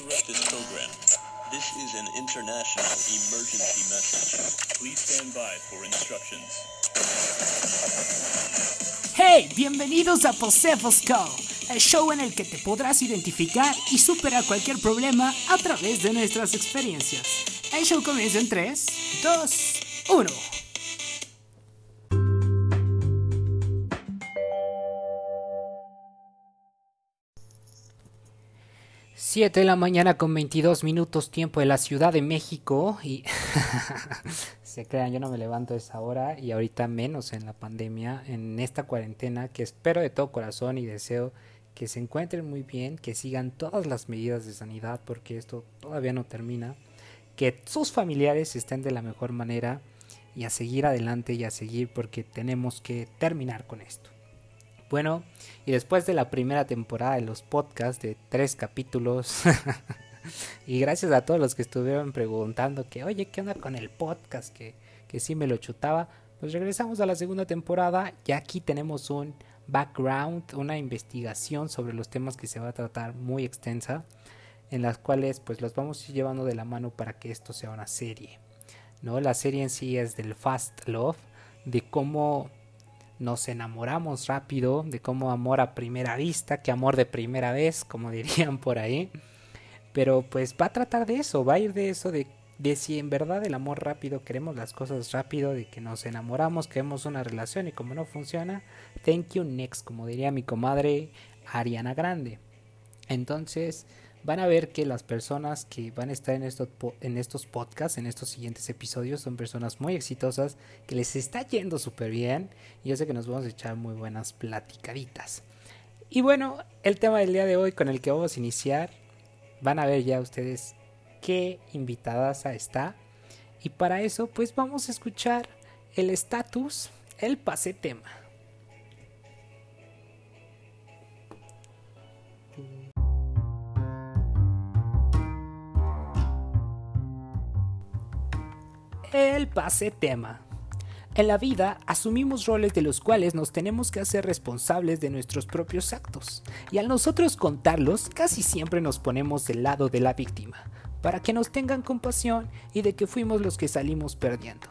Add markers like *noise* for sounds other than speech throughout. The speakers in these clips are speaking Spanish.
interrupt this program. This is an international emergency message. Please stand by for instructions. Hey, bienvenidos a Posefos el show en el que te podrás identificar y superar cualquier problema a través de nuestras experiencias. El show comienza en 3, 2, 1. 7 de la mañana con 22 minutos tiempo de la Ciudad de México y *laughs* se crean, yo no me levanto a esa hora y ahorita menos en la pandemia, en esta cuarentena que espero de todo corazón y deseo que se encuentren muy bien, que sigan todas las medidas de sanidad porque esto todavía no termina, que sus familiares estén de la mejor manera y a seguir adelante y a seguir porque tenemos que terminar con esto. Bueno, y después de la primera temporada de los podcasts de tres capítulos, *laughs* y gracias a todos los que estuvieron preguntando que, oye, ¿qué onda con el podcast? Que, que sí me lo chutaba. Pues regresamos a la segunda temporada y aquí tenemos un background, una investigación sobre los temas que se va a tratar muy extensa, en las cuales pues los vamos llevando de la mano para que esto sea una serie. ¿no? La serie en sí es del Fast Love, de cómo nos enamoramos rápido, de cómo amor a primera vista, que amor de primera vez, como *laughs* dirían por ahí. Pero pues va a tratar de eso, va a ir de eso, de, de si en verdad el amor rápido queremos las cosas rápido, de que nos enamoramos, queremos una relación y como no funciona, thank you next, como diría mi comadre Ariana Grande. Entonces, van a ver que las personas que van a estar en estos, en estos podcasts, en estos siguientes episodios, son personas muy exitosas, que les está yendo súper bien y yo sé que nos vamos a echar muy buenas platicaditas. Y bueno, el tema del día de hoy con el que vamos a iniciar, van a ver ya ustedes qué invitadas está. Y para eso, pues vamos a escuchar el estatus, el pase tema. El pase tema. En la vida asumimos roles de los cuales nos tenemos que hacer responsables de nuestros propios actos, y al nosotros contarlos casi siempre nos ponemos del lado de la víctima, para que nos tengan compasión y de que fuimos los que salimos perdiendo.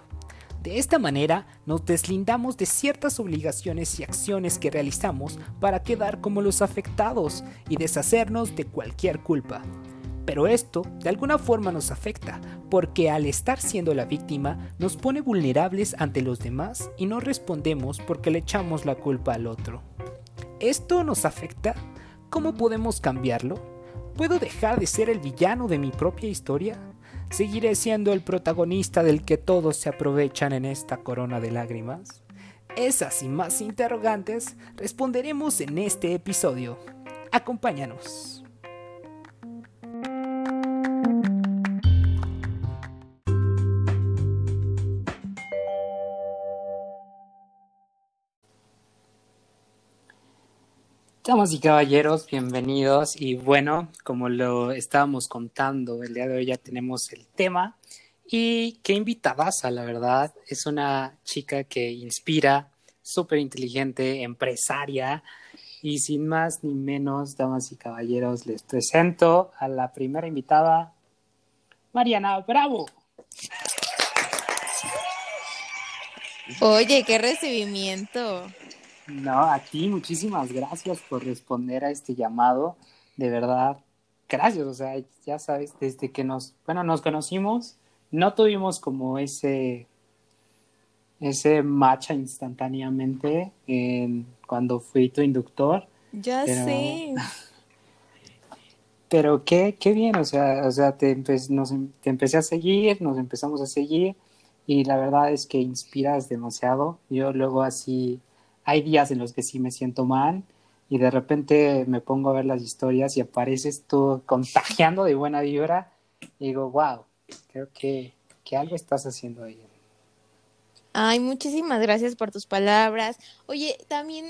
De esta manera nos deslindamos de ciertas obligaciones y acciones que realizamos para quedar como los afectados y deshacernos de cualquier culpa. Pero esto de alguna forma nos afecta, porque al estar siendo la víctima nos pone vulnerables ante los demás y no respondemos porque le echamos la culpa al otro. ¿Esto nos afecta? ¿Cómo podemos cambiarlo? ¿Puedo dejar de ser el villano de mi propia historia? ¿Seguiré siendo el protagonista del que todos se aprovechan en esta corona de lágrimas? Esas y más interrogantes responderemos en este episodio. Acompáñanos. Damas y caballeros, bienvenidos. Y bueno, como lo estábamos contando, el día de hoy ya tenemos el tema. Y qué a la verdad. Es una chica que inspira, súper inteligente, empresaria. Y sin más ni menos, damas y caballeros, les presento a la primera invitada, Mariana Bravo. Oye, qué recibimiento. No, a ti muchísimas gracias por responder a este llamado. De verdad, gracias. O sea, ya sabes, desde que nos, bueno, nos conocimos, no tuvimos como ese, ese match instantáneamente en, cuando fui tu inductor. Ya sé. *laughs* Pero qué, qué bien, o sea, o sea te, nos, te empecé a seguir, nos empezamos a seguir y la verdad es que inspiras demasiado. Yo luego así hay días en los que sí me siento mal y de repente me pongo a ver las historias y apareces tú contagiando de buena vibra y digo, wow, creo que, que algo estás haciendo ahí. Ay, muchísimas gracias por tus palabras. Oye, también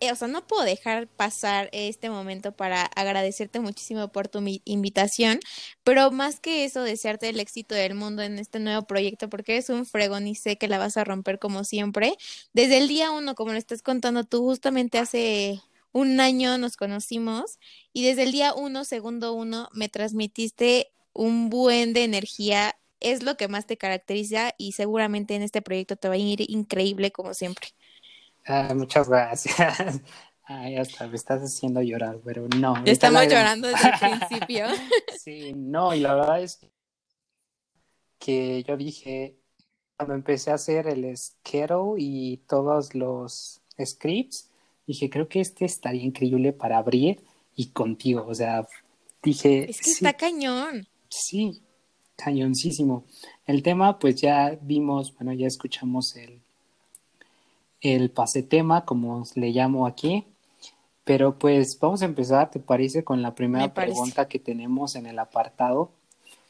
o sea, no puedo dejar pasar este momento para agradecerte muchísimo por tu invitación, pero más que eso, desearte el éxito del mundo en este nuevo proyecto, porque eres un fregón y sé que la vas a romper como siempre. Desde el día uno, como lo estás contando tú, justamente hace un año nos conocimos y desde el día uno, segundo uno, me transmitiste un buen de energía. Es lo que más te caracteriza y seguramente en este proyecto te va a ir increíble como siempre. Ah, muchas gracias. *laughs* Ay, hasta me estás haciendo llorar, pero no. Estamos llorando desde el *laughs* principio. sí, no, y la verdad es que yo dije, cuando empecé a hacer el schedule y todos los scripts, dije, creo que este estaría increíble para abrir y contigo. O sea, dije. Es que está cañón. Sí, cañoncísimo. El tema, pues ya vimos, bueno, ya escuchamos el, el pase tema, como le llamo aquí. Pero pues vamos a empezar, ¿te parece? Con la primera pregunta que tenemos en el apartado,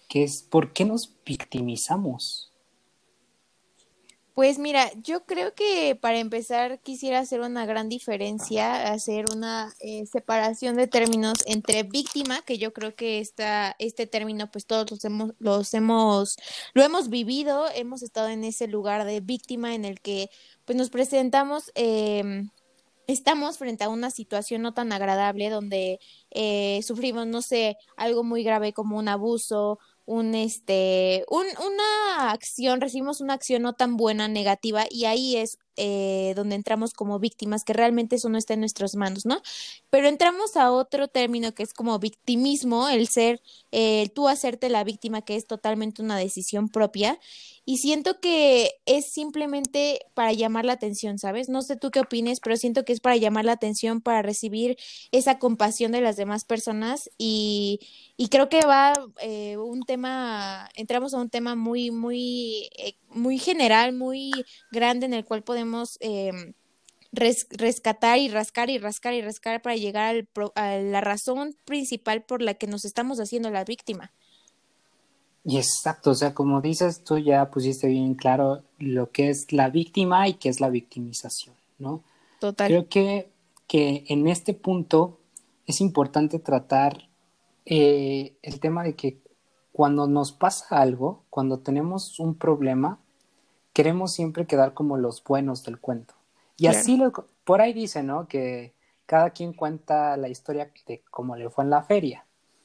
que es ¿por qué nos victimizamos? Pues mira, yo creo que para empezar quisiera hacer una gran diferencia, hacer una eh, separación de términos entre víctima, que yo creo que esta, este término pues todos los hemos, los hemos, lo hemos vivido, hemos estado en ese lugar de víctima en el que pues nos presentamos, eh, estamos frente a una situación no tan agradable donde eh, sufrimos, no sé, algo muy grave como un abuso, un este un, una acción recibimos una acción no tan buena negativa y ahí es eh, donde entramos como víctimas que realmente eso no está en nuestras manos no pero entramos a otro término que es como victimismo el ser eh, tú hacerte la víctima que es totalmente una decisión propia. Y siento que es simplemente para llamar la atención, ¿sabes? No sé tú qué opines, pero siento que es para llamar la atención, para recibir esa compasión de las demás personas. Y, y creo que va eh, un tema, entramos a un tema muy, muy, eh, muy general, muy grande en el cual podemos... Eh, rescatar y rascar y rascar y rascar para llegar al a la razón principal por la que nos estamos haciendo la víctima. Y exacto, o sea, como dices, tú ya pusiste bien claro lo que es la víctima y qué es la victimización, ¿no? Total. Creo que, que en este punto es importante tratar eh, el tema de que cuando nos pasa algo, cuando tenemos un problema, queremos siempre quedar como los buenos del cuento. Y así, lo, por ahí dice, ¿no? Que cada quien cuenta la historia de cómo le fue en la feria.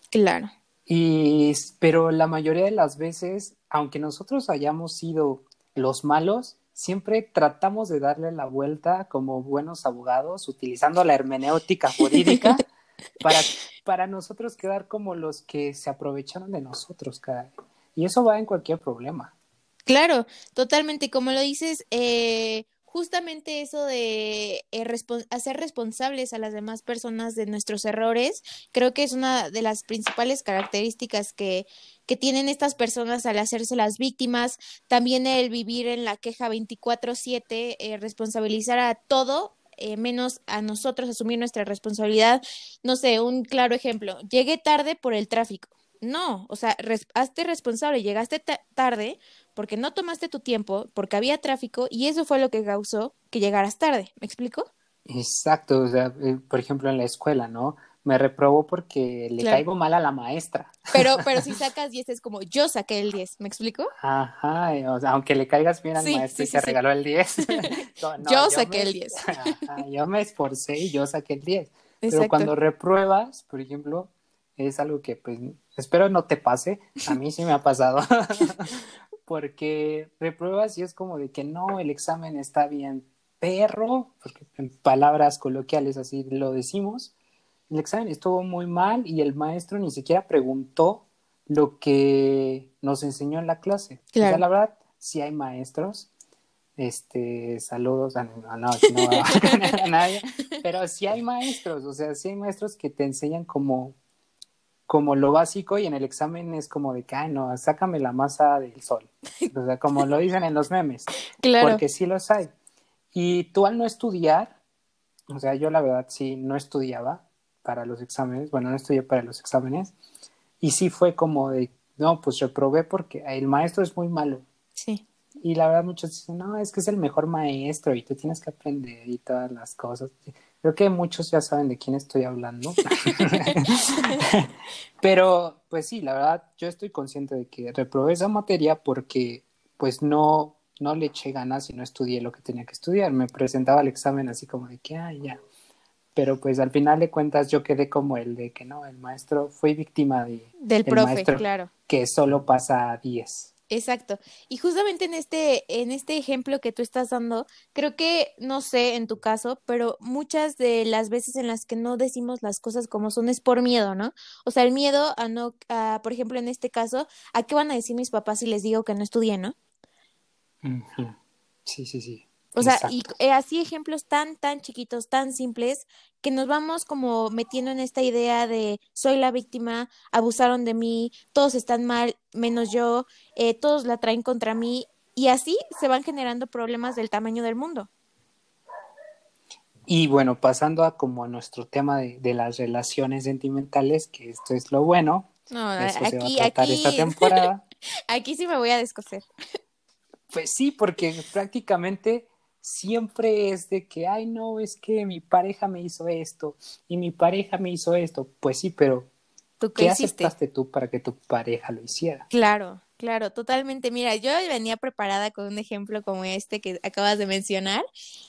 Claro. Y, pero la mayoría de las veces, aunque nosotros hayamos sido los malos, siempre tratamos de darle la vuelta como buenos abogados, utilizando la hermenéutica jurídica *laughs* para, para nosotros quedar como los que se aprovecharon de nosotros, cada Y eso va en cualquier problema. Claro, totalmente. Como lo dices, eh, justamente eso de eh, hacer responsables a las demás personas de nuestros errores, creo que es una de las principales características que, que tienen estas personas al hacerse las víctimas. También el vivir en la queja 24/7, eh, responsabilizar a todo eh, menos a nosotros asumir nuestra responsabilidad. No sé, un claro ejemplo, llegué tarde por el tráfico. No, o sea, hazte responsable, llegaste tarde, porque no tomaste tu tiempo, porque había tráfico y eso fue lo que causó que llegaras tarde. ¿Me explico? Exacto, o sea, eh, por ejemplo en la escuela, ¿no? Me reprobó porque le caigo mal a la maestra. Pero, pero *laughs* si sacas 10 es como yo saqué el 10, ¿me explico? Ajá, o sea, aunque le caigas bien al maestro y se regaló el 10. *laughs* *laughs* yo, saqué el 10. yo me esforcé y yo saqué el 10. Pero cuando repruebas, por ejemplo, es algo que pues espero no te pase, a mí sí me ha pasado. Porque repruebas y es como de que no, el examen está bien perro, porque en palabras coloquiales así lo decimos, el examen estuvo muy mal y el maestro ni siquiera preguntó lo que nos enseñó en la clase. O sea, la verdad, sí hay maestros, este, saludos a, no, no, a *laughs* nadie, pero sí hay maestros, o sea, sí hay maestros que te enseñan como como lo básico y en el examen es como de que, ay, no, sácame la masa del sol. O sea, como lo dicen en los memes. *laughs* Claro. Porque sí los hay. Y tú al no estudiar, o sea, yo la verdad sí no estudiaba para los exámenes, bueno, no estudié para los exámenes, y sí fue como de, no, pues reprobé porque el maestro es muy malo. Sí. Y la verdad muchos dicen, no, es que es el mejor maestro y tú tienes que aprender y todas las cosas. Creo que muchos ya saben de quién estoy hablando. *laughs* *laughs* Pero, pues sí, la verdad, yo estoy consciente de que reprobé esa materia porque, pues, no, no le eché ganas y no estudié lo que tenía que estudiar. Me presentaba el examen así como de que, ay, ya. pero pues al final de cuentas yo quedé como el de que no, el maestro fue víctima de, del profe, claro. Que solo pasa a 10. Exacto. Y justamente en este, en este ejemplo que tú estás dando, creo que, no sé en tu caso, pero muchas de las veces en las que no decimos las cosas como son es por miedo, ¿no? O sea, el miedo a no, a, por ejemplo, en este caso, ¿a qué van a decir mis papás si les digo que no estudié, no? Sí, sí, sí. O sea, y eh, así ejemplos tan, tan chiquitos, tan simples, que nos vamos como metiendo en esta idea de soy la víctima, abusaron de mí, todos están mal, menos yo, eh, todos la traen contra mí, y así se van generando problemas del tamaño del mundo. Y bueno, pasando a como nuestro tema de, las relaciones sentimentales, que esto es lo bueno. No, aquí, aquí, esta temporada. *laughs* aquí sí me voy a descoser. Pues sí, porque prácticamente siempre es de que, ay, no, es que mi pareja me hizo esto y mi pareja me hizo esto. Pues sí, pero ¿Tú qué, aceptaste tú para que tu pareja lo hiciera? Claro, claro, totalmente. Mira, yo venía preparada con un ejemplo como este que acabas de mencionar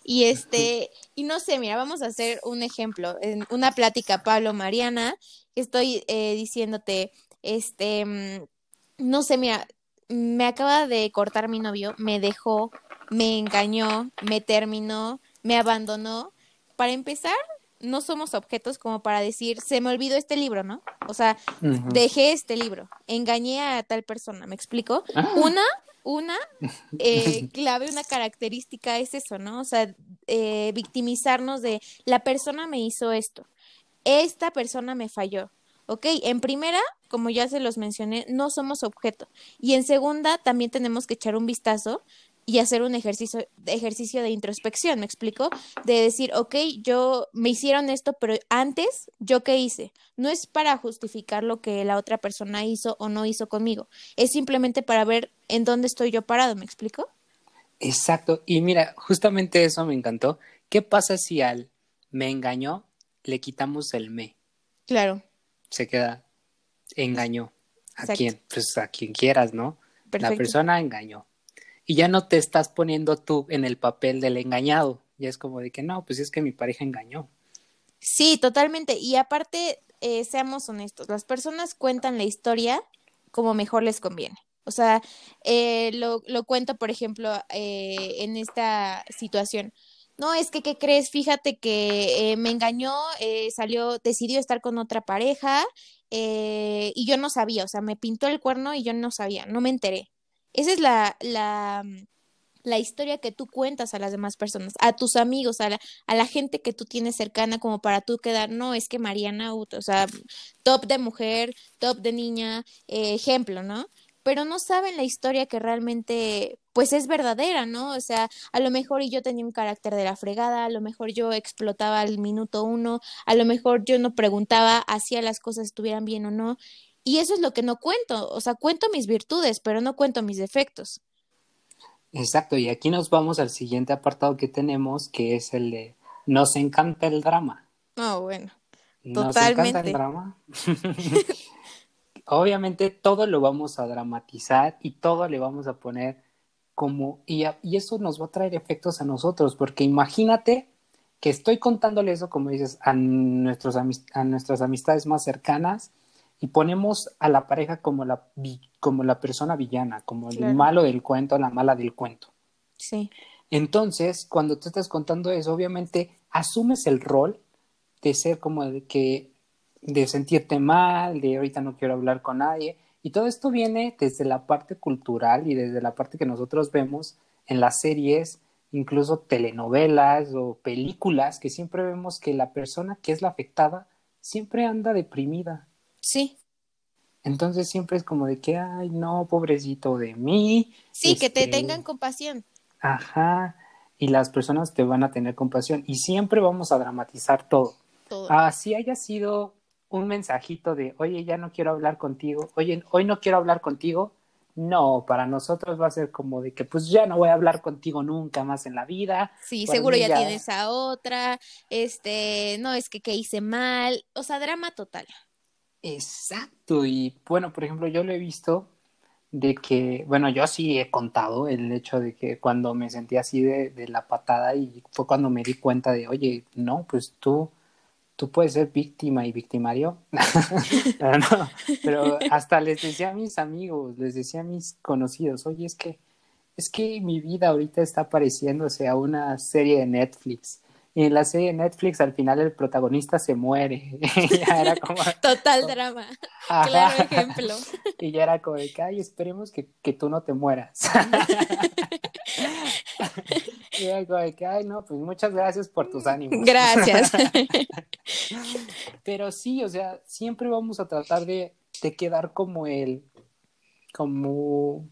y este, *laughs* y no sé, mira, vamos a hacer un ejemplo, en una plática, Pablo, Mariana, estoy eh, diciéndote, este, mm, no sé, mira, me acaba de cortar mi novio, me dejó, me engañó, me terminó, me abandonó. Para empezar, no somos objetos como para decir, se me olvidó este libro, ¿no? O sea, dejé este libro, engañé a tal persona, ¿me explico? Ah. Una, una *laughs* eh, clave, una característica es eso, ¿no? O sea, eh, victimizarnos de la persona me hizo esto, esta persona me falló. Ok, en primera, como ya se los mencioné, no somos objeto. Y en segunda, también tenemos que echar un vistazo y hacer un ejercicio, ejercicio de introspección, ¿me explico? De decir, ok, yo me hicieron esto, pero antes, ¿yo qué hice? No es para justificar lo que la otra persona hizo o no hizo conmigo, es simplemente para ver en dónde estoy yo parado, ¿me explico? Exacto, y mira, justamente eso me encantó. ¿Qué pasa si al me engañó le quitamos el me? Claro. Se queda engañó. ¿A quién? Pues a quien quieras, ¿no? La persona engañó y ya no te estás poniendo tú en el papel del engañado. Ya es como de que no, pues es que mi pareja engañó. Sí, totalmente. Y aparte, eh, seamos honestos, las personas cuentan la historia como mejor les conviene. O sea, eh, lo, lo, cuento, por ejemplo, eh, en esta situación. No, es que, ¿qué crees? Fíjate que me engañó, salió, decidió estar con otra pareja y yo no sabía, o sea, me pintó el cuerno y yo no sabía, no me enteré. Esa es la, la, mm, la historia que tú cuentas a las demás personas, a tus amigos, a la, a la gente que tú tienes cercana, como para tú quedar, no, es que Mariana, o sea, top de mujer, top de niña, eh, ejemplo, ¿no? Pero no saben la historia que realmente, pues es verdadera, ¿no? O sea, a lo mejor yo tenía un carácter de la fregada, a lo mejor yo explotaba al minuto uno, a lo mejor yo no preguntaba, hacía las cosas estuvieran bien o no, y eso es lo que no cuento, o sea, cuento mis virtudes, pero no cuento mis defectos. Exacto, y aquí nos vamos al siguiente apartado que tenemos, que es el de nos encanta el drama. Oh, bueno. Nos encanta el drama. *laughs* Obviamente todo lo vamos a dramatizar y todo le vamos a poner como y, y eso nos va a traer efectos a nosotros, porque imagínate que estoy contándole eso, como dices, a, nuestros a nuestras amistades más cercanas y ponemos a la pareja como la, como la persona villana, como el malo del cuento, la mala del cuento. Sí. Entonces, cuando tú estás contando eso, obviamente asumes el rol de ser como de que, de sentirte mal, de ahorita no quiero hablar con nadie. Y todo esto viene desde la parte cultural y desde la parte que nosotros vemos en las series, incluso telenovelas o películas, que siempre vemos que la persona que es la afectada siempre anda deprimida, Sí. Entonces siempre es como de que, ay, no, pobrecito de mí. Sí, que te este tengan compasión. Ajá. Y las personas te van a tener compasión. Y siempre vamos a dramatizar todo. todo. Así haya sido un mensajito de, oye, ya no quiero hablar contigo. Oye, hoy no quiero hablar contigo. No, para nosotros va a ser como de que pues ya no voy a hablar contigo nunca más en la vida. Sí, seguro ya, ya, tienes a otra, este, no es que, que hice mal, o sea, drama total. Exacto, y bueno, por ejemplo, yo lo he visto de que, bueno, yo sí he contado el hecho de que cuando me sentí así de, la patada y fue cuando me di cuenta de, oye, no, pues tú tú puedes ser víctima y victimario. *laughs* pero, pero hasta les decía a mis amigos, les decía a mis conocidos, oye, es que, es que mi vida ahorita está pareciéndose a una serie de Netflix. Y en la serie de Netflix al final el protagonista se muere. *laughs* ya era como... *laughs* *laughs* Total drama. Claro ejemplo. y ya era como de que, ay, esperemos que, que tú no te mueras. y era como de que, ay, no, pues muchas gracias por tus ánimos. Gracias. Pero sí, o sea, siempre vamos a tratar de, de quedar como el, como...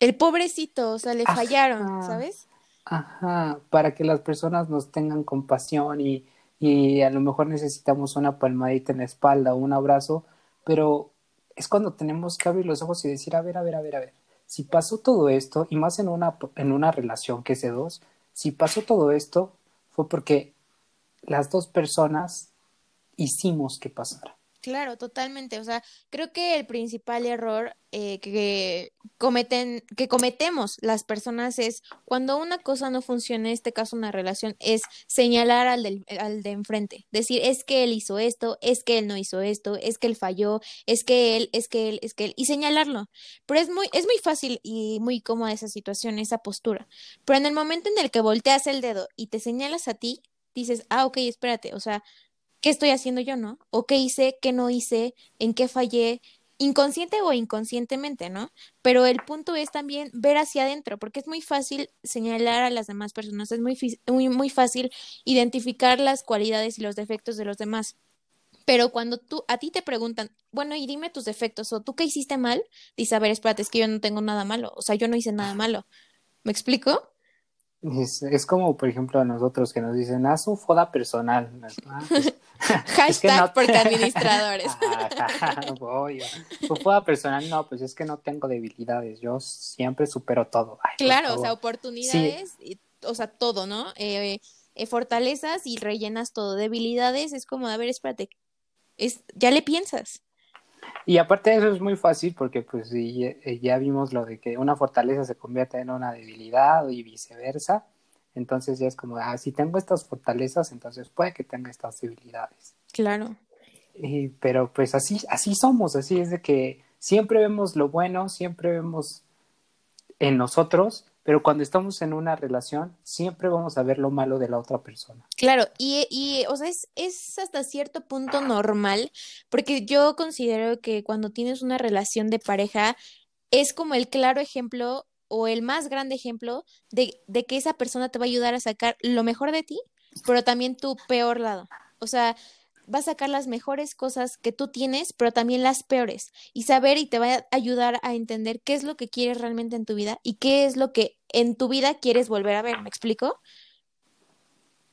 El pobrecito, o sea, le fallaron, ¿sabes? Ajá, para que las personas nos tengan compasión y, y a lo mejor necesitamos una palmadita en la espalda o un abrazo, pero es cuando tenemos que abrir los ojos y decir, a ver, a ver, a ver, a ver, si pasó todo esto, y más en una, en una relación que es de dos, si pasó todo esto, fue porque las dos personas hicimos que pasara. Claro, totalmente. O sea, creo que el principal error eh, que cometen, que cometemos las personas es cuando una cosa no funciona, en este caso una relación, es señalar al, del, al de enfrente. Decir, es que él hizo esto, es que él no hizo esto, es que él falló, es que él, es que él, es que él, y señalarlo. Pero es muy, es muy fácil y muy cómoda esa situación, esa postura. Pero en el momento en el que volteas el dedo y te señalas a ti, dices, ah, ok, espérate, o sea, ¿qué estoy haciendo yo, no? ¿O qué hice, qué no hice, en qué fallé? inconsciente o inconscientemente, ¿no? Pero el punto es también ver hacia adentro, porque es muy fácil señalar a las demás personas, es muy, muy, muy fácil identificar las cualidades y los defectos de los demás. Pero cuando tú, a ti te preguntan, bueno, y dime tus defectos, o tú qué hiciste mal, dices, a ver, espérate, es que yo no tengo nada malo, o sea, yo no hice nada malo. ¿Me explico? Es, es, como, por ejemplo, a nosotros que nos dicen, haz un foda personal. Ah, pues, Hashtag *laughs* es que no... porque administradores. *laughs* tu foda personal, no, pues es que no tengo debilidades, yo siempre supero todo. Ay, claro, o sea, oportunidades, sí. o sea, todo, ¿no? Eh, eh, fortalezas y rellenas todo. Debilidades es como, a ver, espérate, es, ya le piensas. Y aparte de eso es muy fácil porque pues ya, ya vimos lo de que una fortaleza se convierte en una debilidad y viceversa. Entonces ya es como, ah, si tengo estas fortalezas, entonces puede que tenga estas debilidades. Claro. Y, pero pues así, así somos, así es de que siempre vemos lo bueno, siempre vemos en nosotros, pero cuando estamos en una relación, siempre vamos a ver lo malo de la otra persona. Claro, y, y o sea, es, es hasta cierto punto normal, porque yo considero que cuando tienes una relación de pareja, es como el claro ejemplo o el más grande ejemplo de, de que esa persona te va a ayudar a sacar lo mejor de ti, pero también tu peor lado. O sea, va a sacar las mejores cosas que tú tienes, pero también las peores. Y saber y te va a ayudar a entender qué es lo que quieres realmente en tu vida y qué es lo que en tu vida quieres volver a ver. ¿Me explico?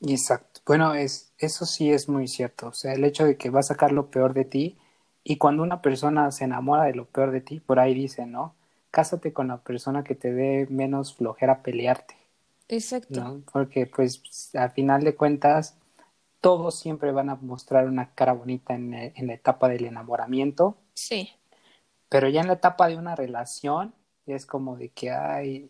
Exacto. Bueno, es, eso sí es muy cierto. O sea, el hecho de que va a sacar lo peor de ti y cuando una persona se enamora de lo peor de ti, por ahí dice, ¿no? cásate con la persona que te dé menos flojera pelearte. Exacto. ¿no? Porque pues al final de cuentas todos siempre van a mostrar una cara bonita en, en, la etapa del enamoramiento. Sí. Pero ya en la etapa de una relación es como de que hay...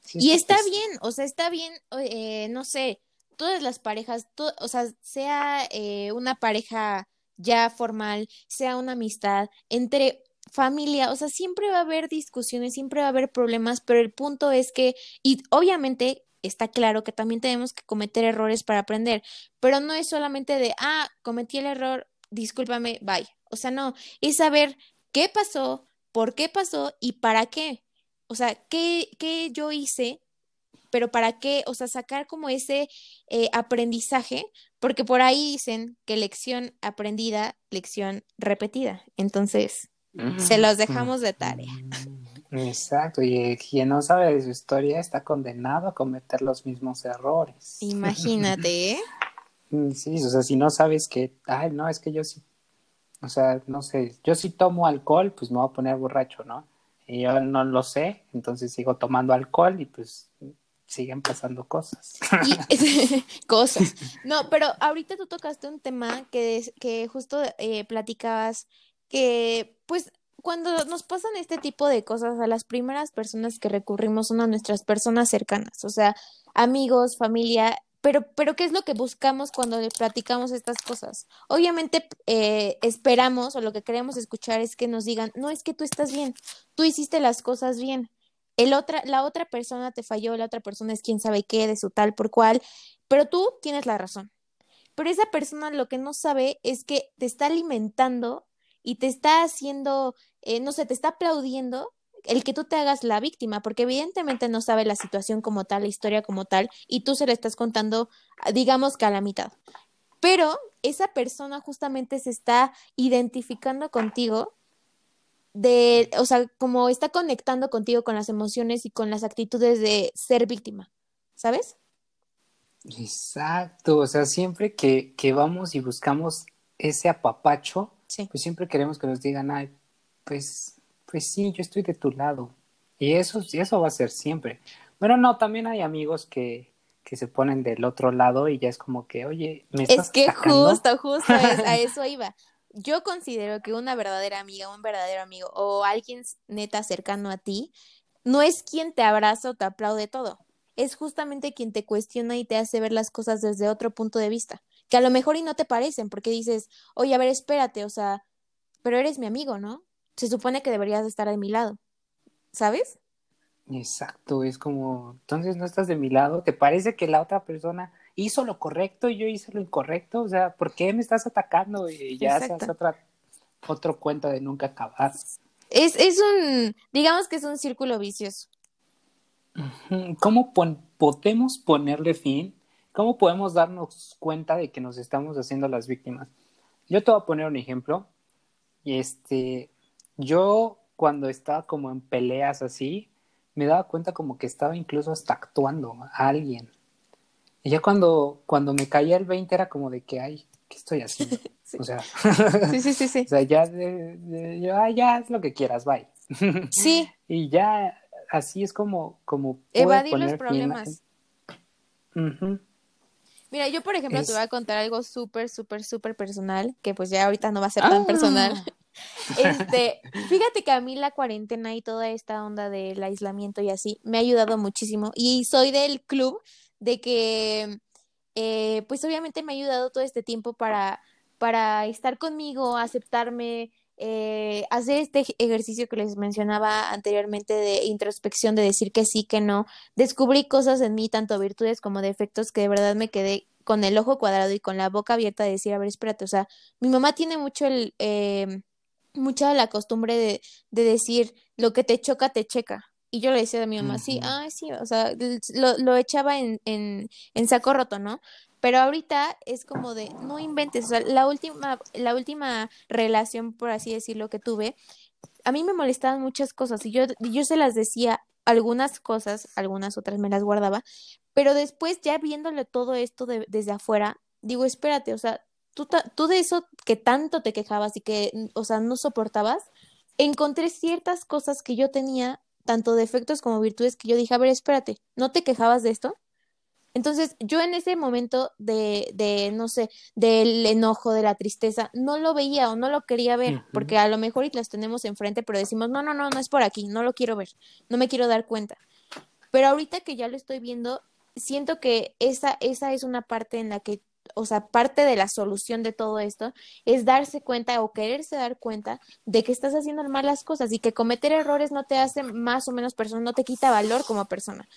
Sí, y está bien, o sea, está bien, eh, no sé, todas las parejas, to o sea, sea eh, una pareja ya formal, sea una amistad, entre familia, o sea, siempre va a haber discusiones, siempre va a haber problemas, pero el punto es que, y obviamente está claro que también tenemos que cometer errores para aprender, pero no es solamente de, ah, cometí el error, discúlpame, bye. O sea, no, es saber qué pasó, por qué pasó y para qué. O sea, qué, qué yo hice, pero para qué, o sea, sacar como ese eh, aprendizaje, porque por ahí dicen que lección aprendida, lección repetida. Entonces, se los dejamos de tarea. Exacto, y quien no sabe de su historia está condenado a cometer los mismos errores. Imagínate, ¿eh? *laughs* Sí, o sea, si no sabes que, ay, no, es que yo sí, o sea, no sé, yo si tomo alcohol, pues me voy a poner borracho, ¿no? Y yo no lo sé, entonces sigo tomando alcohol y pues siguen pasando cosas. Y, *laughs* *laughs* cosas. No, pero ahorita tú tocaste un tema que, que justo eh, platicabas que pues cuando nos pasan este tipo de cosas, a las primeras personas que recurrimos son a nuestras personas cercanas, o sea, amigos, familia, pero, pero ¿qué es lo que buscamos cuando le platicamos estas cosas? Obviamente eh, esperamos o lo que queremos escuchar es que nos digan, no es que tú estás bien, tú hiciste las cosas bien. El otra, la otra persona te falló, la otra persona es quién sabe qué, de su tal por cual, pero tú tienes la razón. Pero esa persona lo que no sabe es que te está alimentando y te está haciendo, eh, no sé, te está aplaudiendo el que tú te hagas la víctima, porque evidentemente no sabe la situación como tal, la historia como tal, y tú se la estás contando, digamos que a la mitad. Pero esa persona justamente se está identificando contigo de, o sea, como está conectando contigo con las emociones y con las actitudes de ser víctima, ¿sabes? Exacto, o sea, siempre que, que vamos y buscamos ese apapacho, pues siempre queremos que nos digan, ay, pues pues sí, yo estoy de tu lado. Y eso, eso va a ser siempre. Bueno, no, también hay amigos que, que se ponen del otro lado y ya es como que, oye, me estás Es que justo, justo a *laughs* eso iba. Yo considero que una verdadera amiga, un verdadero amigo o alguien neta cercano a ti, no es quien te abraza o te aplaude todo. Es justamente quien te cuestiona y te hace ver las cosas desde otro punto de vista. Que a lo mejor y no te parecen, porque dices, oye, a ver, espérate, o sea, pero eres mi amigo, ¿no? Se supone que deberías estar de mi lado, ¿sabes? Exacto, es como, entonces no estás de mi lado, ¿te parece que la otra persona hizo lo correcto y yo hice lo incorrecto? O sea, ¿por qué me estás atacando? Y ya se hace otra, otro cuento de nunca acabar. Es, es un, digamos que es un círculo vicioso. ¿Cómo podemos ponerle fin? ¿Cómo podemos darnos cuenta de que nos estamos haciendo las víctimas? Yo te voy a poner un ejemplo. Y este, yo cuando estaba como en peleas así, me daba cuenta como que estaba incluso hasta actuando a alguien. Y ya cuando, cuando me caía el 20 era como de que, ay, ¿qué estoy haciendo? *laughs* O sea, sí, sí, sí, sí. *laughs* o sea, ya, de, yo, ay, ya haz lo que quieras, bye. *laughs* Sí. y ya así es como, como evadir los problemas. Mira, yo por ejemplo te voy a contar algo súper, súper, súper personal, que pues ya ahorita no va a ser tan ah. personal. Este, fíjate que a mí la cuarentena y toda esta onda del aislamiento y así me ha ayudado muchísimo. Y soy del club de que, eh, pues obviamente me ha ayudado todo este tiempo para, para estar conmigo, aceptarme, eh, hacer este ejercicio que les mencionaba anteriormente de introspección, de decir que sí, que no. Descubrí cosas en mí, tanto virtudes como defectos, que de verdad me quedé con el ojo cuadrado y con la boca abierta de decir, a ver, espérate, o sea, mi mamá tiene mucho el... Eh, mucha la costumbre de, de decir lo que te choca, te checa. Y yo le decía a mi mamá, sí, ah, sí, o sea, lo, lo echaba en, en, en, saco roto, ¿no? Pero ahorita es como de, no inventes, o sea, la última, la última relación, por así decirlo, que tuve, a mí me molestaban muchas cosas y yo, yo se las decía algunas cosas, algunas otras me las guardaba, pero después ya viéndole todo esto de, desde afuera, digo, espérate, o sea, tú, de eso que tanto te quejabas y que, o sea, no soportabas, encontré ciertas cosas que yo tenía, tanto defectos como virtudes, que yo dije, a ver, espérate, ¿no te quejabas de esto? Entonces, yo en ese momento de, de, no sé, del enojo, de la tristeza, no lo veía o no lo quería ver, porque a lo mejor y las tenemos enfrente, pero decimos, no, no, no, no es por aquí, no lo quiero ver, no me quiero dar cuenta. Pero ahorita que ya lo estoy viendo, siento que esa, esa es una parte en la que o sea, parte de la solución de todo esto es darse cuenta o quererse dar cuenta de que estás haciendo mal las cosas y que cometer errores no te hace más o menos persona, no te quita valor como persona.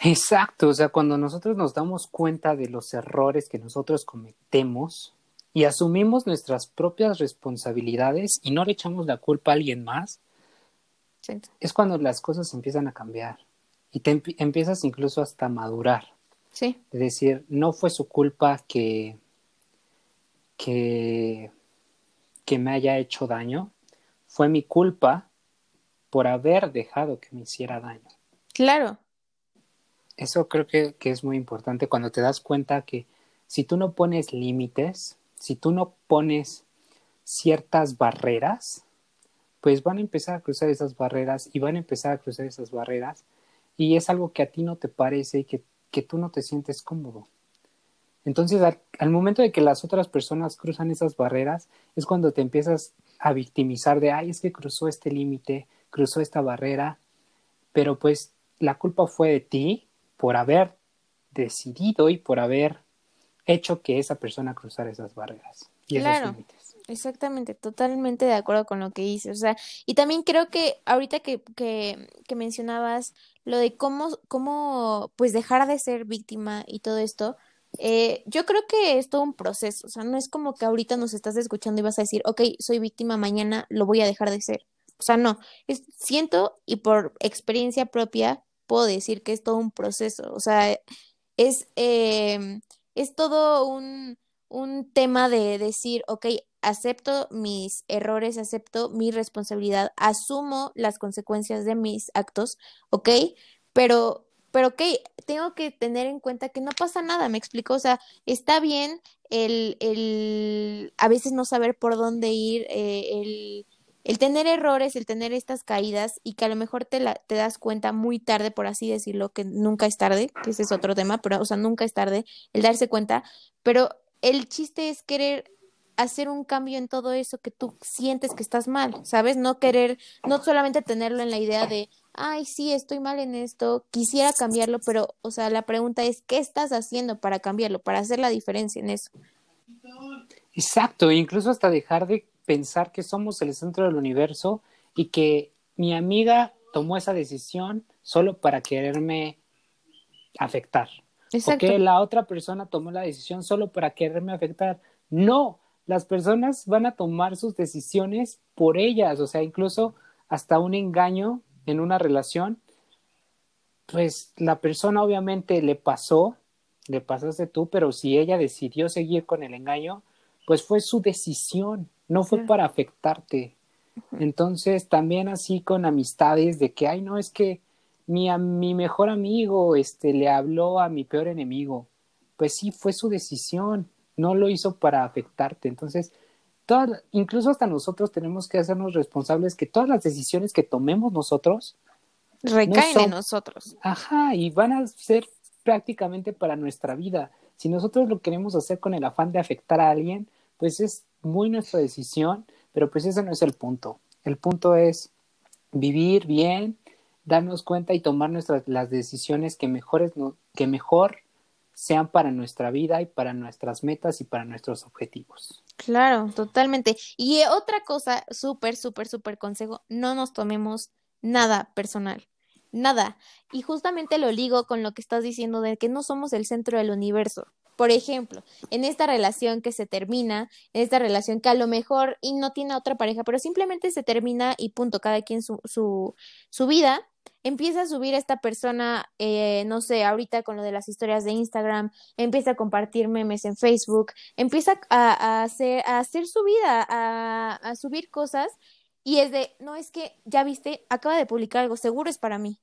Exacto, o sea, cuando nosotros nos damos cuenta de los errores que nosotros cometemos y asumimos nuestras propias responsabilidades y no le echamos la culpa a alguien más, es cuando las cosas empiezan a cambiar y te empiezas incluso hasta a madurar. Sí. Es decir, no fue su culpa que, que, que me haya hecho daño, fue mi culpa por haber dejado que me hiciera daño. Claro. Eso creo que, que es muy importante cuando te das cuenta que si tú no pones límites, si tú no pones ciertas barreras, pues van a empezar a cruzar esas barreras y van a empezar a cruzar esas barreras y es algo que a ti no te parece y que que tú no te sientes cómodo. Entonces, al, momento de que las otras personas cruzan esas barreras, es cuando te empiezas a victimizar de, ay, es que cruzó este límite, cruzó esta barrera, pero pues la culpa fue de ti por haber decidido y por haber hecho que esa persona cruzara esas barreras y esos límites. Exactamente, totalmente de acuerdo con lo que dices. O sea, y también creo que ahorita que, que, que mencionabas lo de cómo, cómo, pues dejar de ser víctima y todo esto, eh, yo creo que es todo un proceso. O sea, no es como que ahorita nos estás escuchando y vas a decir, ok, soy víctima, mañana lo voy a dejar de ser. O sea, no, es, siento y por experiencia propia puedo decir que es todo un proceso. O sea, es, eh, es todo un, un tema de decir, ok, acepto mis errores, acepto mi responsabilidad, asumo las consecuencias de mis actos, ¿ok? Pero, pero, ok, tengo que tener en cuenta que no pasa nada, me explico, o sea, está bien el, el a veces no saber por dónde ir, eh, el, el tener errores, el tener estas caídas y que a lo mejor te, la, te das cuenta muy tarde, por así decirlo, que nunca es tarde, que ese es otro tema, pero, o sea, nunca es tarde el darse cuenta, pero el chiste es querer hacer un cambio en todo eso que tú sientes que estás mal, ¿sabes? No querer, no solamente tenerlo en la idea de, ay, sí, estoy mal en esto, quisiera cambiarlo, pero, o sea, la pregunta es, ¿qué estás haciendo para cambiarlo, para hacer la diferencia en eso? Exacto, incluso hasta dejar de pensar que somos el centro del universo y que mi amiga tomó esa decisión solo para quererme afectar. Exacto. O que la otra persona tomó la decisión solo para quererme afectar. No, las personas van a tomar sus decisiones por ellas, o sea, incluso hasta un engaño en una relación, pues la persona obviamente le pasó, le pasaste tú, pero si ella decidió seguir con el engaño, pues fue su decisión, no fue para afectarte. Entonces, también así con amistades de que, ay, no, es que mi, a, mi mejor amigo este, le habló a mi peor enemigo. Pues sí, fue su decisión no lo hizo para afectarte. Entonces, todas, incluso hasta nosotros tenemos que hacernos responsables que todas las decisiones que tomemos nosotros recaen en nosotros. Ajá, y van a ser prácticamente para nuestra vida. Si nosotros lo queremos hacer con el afán de afectar a alguien, pues es muy nuestra decisión, pero pues ese no es el punto. El punto es vivir bien, darnos cuenta y tomar nuestras las decisiones que mejores que mejor sean para nuestra vida y para nuestras metas y para nuestros objetivos. Claro, totalmente. Y otra cosa, súper, súper, súper consejo, no nos tomemos nada personal, nada. Y justamente lo ligo con lo que estás diciendo de que no somos el centro del universo. Por ejemplo, en esta relación que se termina, en esta relación que a lo mejor y no tiene otra pareja, pero simplemente se termina y punto, cada quien su, su, su vida, empieza a subir esta persona, eh, no sé, ahorita con lo de las historias de Instagram, empieza a compartir memes en Facebook, empieza a, hacer, a hacer su vida, a, a subir cosas y es de, no, es que, ya viste, acaba de publicar algo, seguro es para mí.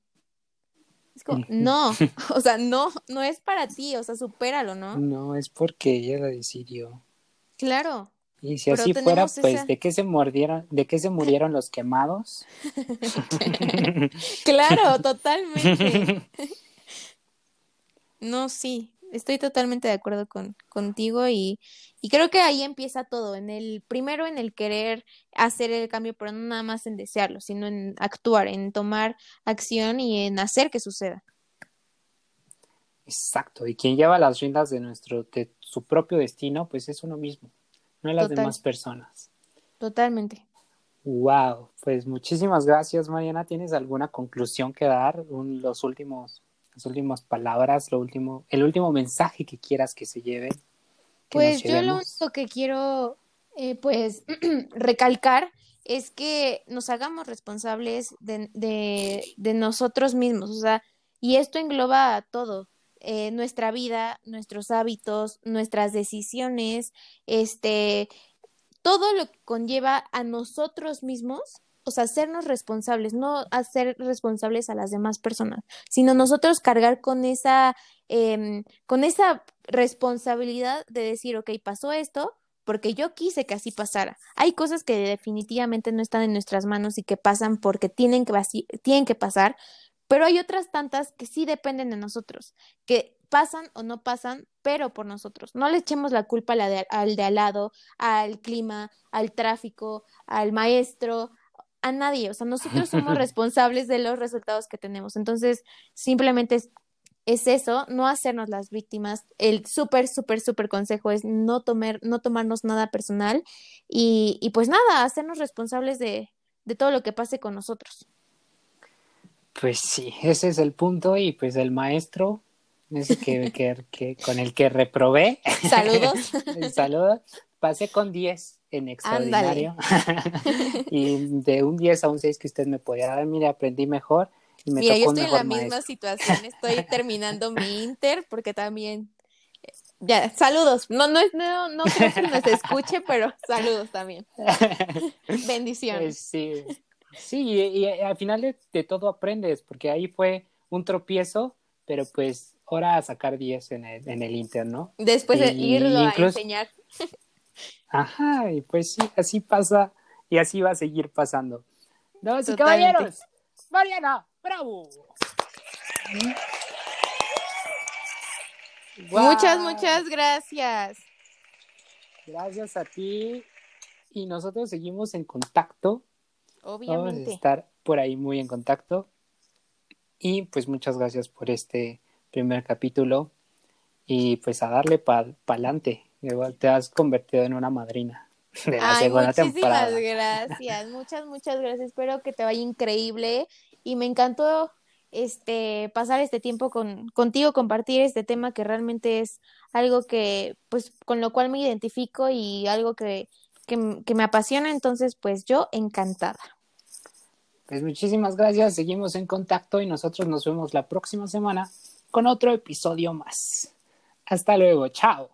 Es como, no, *laughs* *laughs* o sea, no, no es para ti, o sea, supéralo, ¿no? No, es porque ella decidió. Claro, y si así fuera, pues, ¿de qué se mordieron, de qué se murieron los quemados? *laughs* claro, totalmente. *laughs* no, sí, estoy totalmente de acuerdo con, contigo y, y creo que ahí empieza todo, en el, primero en el querer hacer el cambio, pero no nada más en desearlo, sino en actuar, en tomar acción y en hacer que suceda. Exacto, y quien lleva las riendas de nuestro, de su propio destino, pues es uno mismo no las demás personas. Totalmente. Wow, pues muchísimas gracias, Mariana. ¿Tienes alguna conclusión que dar? los últimos, las últimas palabras, lo último, el último mensaje que quieras que se lleve. pues yo lo único que quiero, eh, pues, *clears throat* recalcar es que nos hagamos responsables de, de, de nosotros mismos, o sea, y esto engloba a todo, eh, nuestra vida, nuestros hábitos, nuestras decisiones, este, todo lo que conlleva a nosotros mismos, o sea, hacernos responsables, no hacer responsables a las demás personas, sino nosotros cargar con esa, eh, con esa responsabilidad de decir, ok, pasó esto, porque yo quise que así pasara. Hay cosas que definitivamente no están en nuestras manos y que pasan porque tienen que, tienen que pasar, pero hay otras tantas que sí dependen de nosotros, que pasan o no pasan, pero por nosotros. No le echemos la culpa al de al lado, al clima, al tráfico, al maestro, a nadie. O sea, nosotros somos *laughs* responsables de los resultados que tenemos. Entonces, simplemente es es eso, no hacernos las víctimas. El súper, súper, súper consejo es no, tomar, no tomarnos nada personal y, y pues nada, hacernos responsables de, de todo lo que pase con nosotros. Pues sí, *laughs* ese es el punto y pues el maestro, ese que, que, que con el que reprobé. *laughs* Saludos. *laughs* Saludos. Pasé con 10 en extraordinario. y de un 10 a un 6 que usted me podía dar, mire, aprendí mejor. Y me Mira, tocó yo estoy en la misma situación, estoy terminando mi Inter porque también ya, saludos. No, no, no, no creo que nos escuche, pero saludos también. Bendiciones. Pues sí, sí, y, y al final de, de todo aprendes, porque ahí fue un tropiezo, pero pues ahora a sacar 10 en el, en el Inter, ¿no? Después de irlo a enseñar. *laughs* Ajá, y pues sí, así pasa y así va a seguir pasando. Y Totalmente. caballeros, Mariana, bravo. Muchas, muchas gracias. Gracias a ti. Y nosotros seguimos en contacto. Vamos a Obviamente. estar por ahí muy en contacto. Y pues muchas gracias por este primer capítulo. Y pues a darle para adelante. Te has convertido en una madrina de la Ay, segunda muchísimas temporada. gracias, muchas, muchas gracias. Espero que te vaya increíble y me encantó este pasar este tiempo con contigo, compartir este tema que realmente es algo que, pues, con lo cual me identifico y algo que, que me apasiona. Entonces, pues, yo encantada. Pues muchísimas gracias. Seguimos en contacto y nosotros nos vemos la próxima semana con otro episodio más. Hasta luego. Chao.